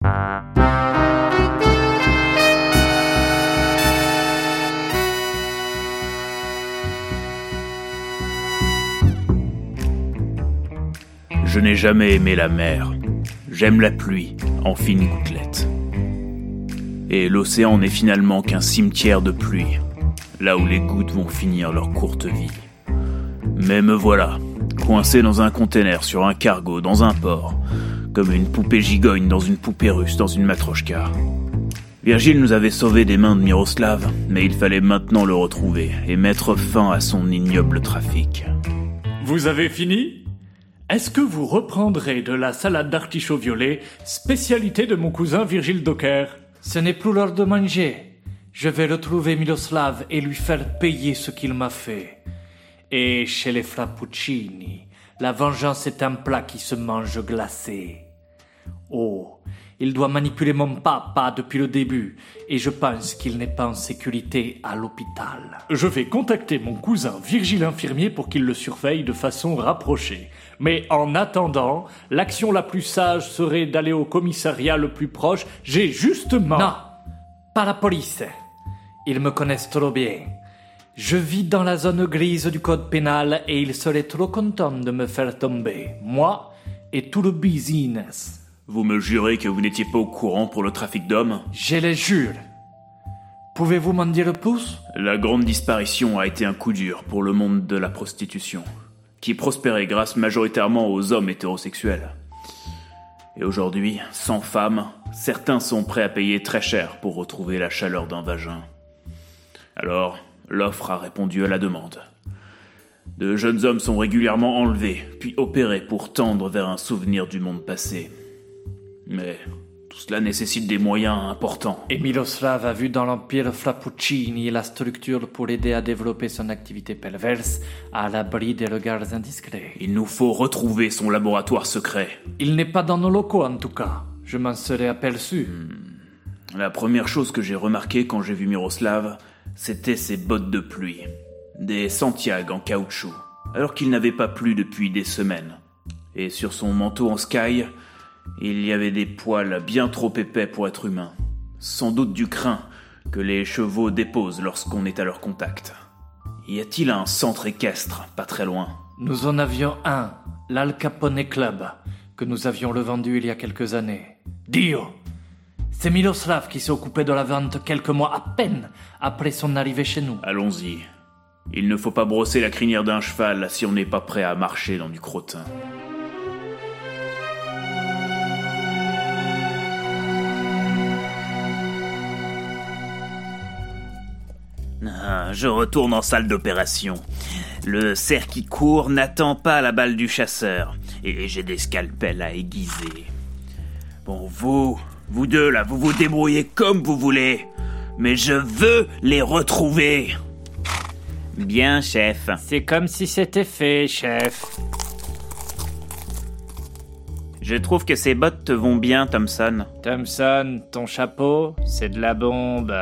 Je n'ai jamais aimé la mer. J'aime la pluie, en fines gouttelettes. Et l'océan n'est finalement qu'un cimetière de pluie, là où les gouttes vont finir leur courte vie. Mais me voilà, coincé dans un container, sur un cargo, dans un port, comme une poupée gigogne dans une poupée russe, dans une matrochka. Virgile nous avait sauvés des mains de Miroslav, mais il fallait maintenant le retrouver et mettre fin à son ignoble trafic. Vous avez fini? Est-ce que vous reprendrez de la salade d'artichaut violet, spécialité de mon cousin Virgile Docker? Ce n'est plus l'heure de manger. Je vais retrouver Miroslav et lui faire payer ce qu'il m'a fait. Et chez les Frappuccini, la vengeance est un plat qui se mange glacé. Oh, il doit manipuler mon papa depuis le début, et je pense qu'il n'est pas en sécurité à l'hôpital. Je vais contacter mon cousin Virgile Infirmier pour qu'il le surveille de façon rapprochée. Mais en attendant, l'action la plus sage serait d'aller au commissariat le plus proche. J'ai justement... Non, pas la police. Ils me connaissent trop bien. Je vis dans la zone grise du code pénal et ils seraient trop contents de me faire tomber, moi et tout le business. Vous me jurez que vous n'étiez pas au courant pour le trafic d'hommes? Je les jure. Pouvez-vous m'en dire plus? La grande disparition a été un coup dur pour le monde de la prostitution, qui prospérait grâce majoritairement aux hommes hétérosexuels. Et aujourd'hui, sans femmes, certains sont prêts à payer très cher pour retrouver la chaleur d'un vagin. Alors, l'offre a répondu à la demande. De jeunes hommes sont régulièrement enlevés, puis opérés pour tendre vers un souvenir du monde passé. Mais tout cela nécessite des moyens importants. Et Miroslav a vu dans l'Empire Frappuccini la structure pour aider à développer son activité perverse à l'abri des regards indiscrets. Il nous faut retrouver son laboratoire secret. Il n'est pas dans nos locaux en tout cas. Je m'en serais aperçu. La première chose que j'ai remarqué quand j'ai vu Miroslav, c'était ses bottes de pluie. Des Santiago en caoutchouc, alors qu'il n'avait pas plu depuis des semaines. Et sur son manteau en sky, il y avait des poils bien trop épais pour être humain. Sans doute du crin que les chevaux déposent lorsqu'on est à leur contact. Y a-t-il un centre équestre pas très loin? Nous en avions un, l'Al Capone Club, que nous avions revendu il y a quelques années. Dio C'est Miroslav qui s'est occupé de la vente quelques mois à peine après son arrivée chez nous. Allons-y. Il ne faut pas brosser la crinière d'un cheval si on n'est pas prêt à marcher dans du crottin. Ah, je retourne en salle d'opération. Le cerf qui court n'attend pas la balle du chasseur. Et j'ai des scalpels à aiguiser. Bon, vous, vous deux là, vous vous débrouillez comme vous voulez. Mais je veux les retrouver. Bien, chef. C'est comme si c'était fait, chef. Je trouve que ces bottes te vont bien, Thompson. Thompson, ton chapeau, c'est de la bombe.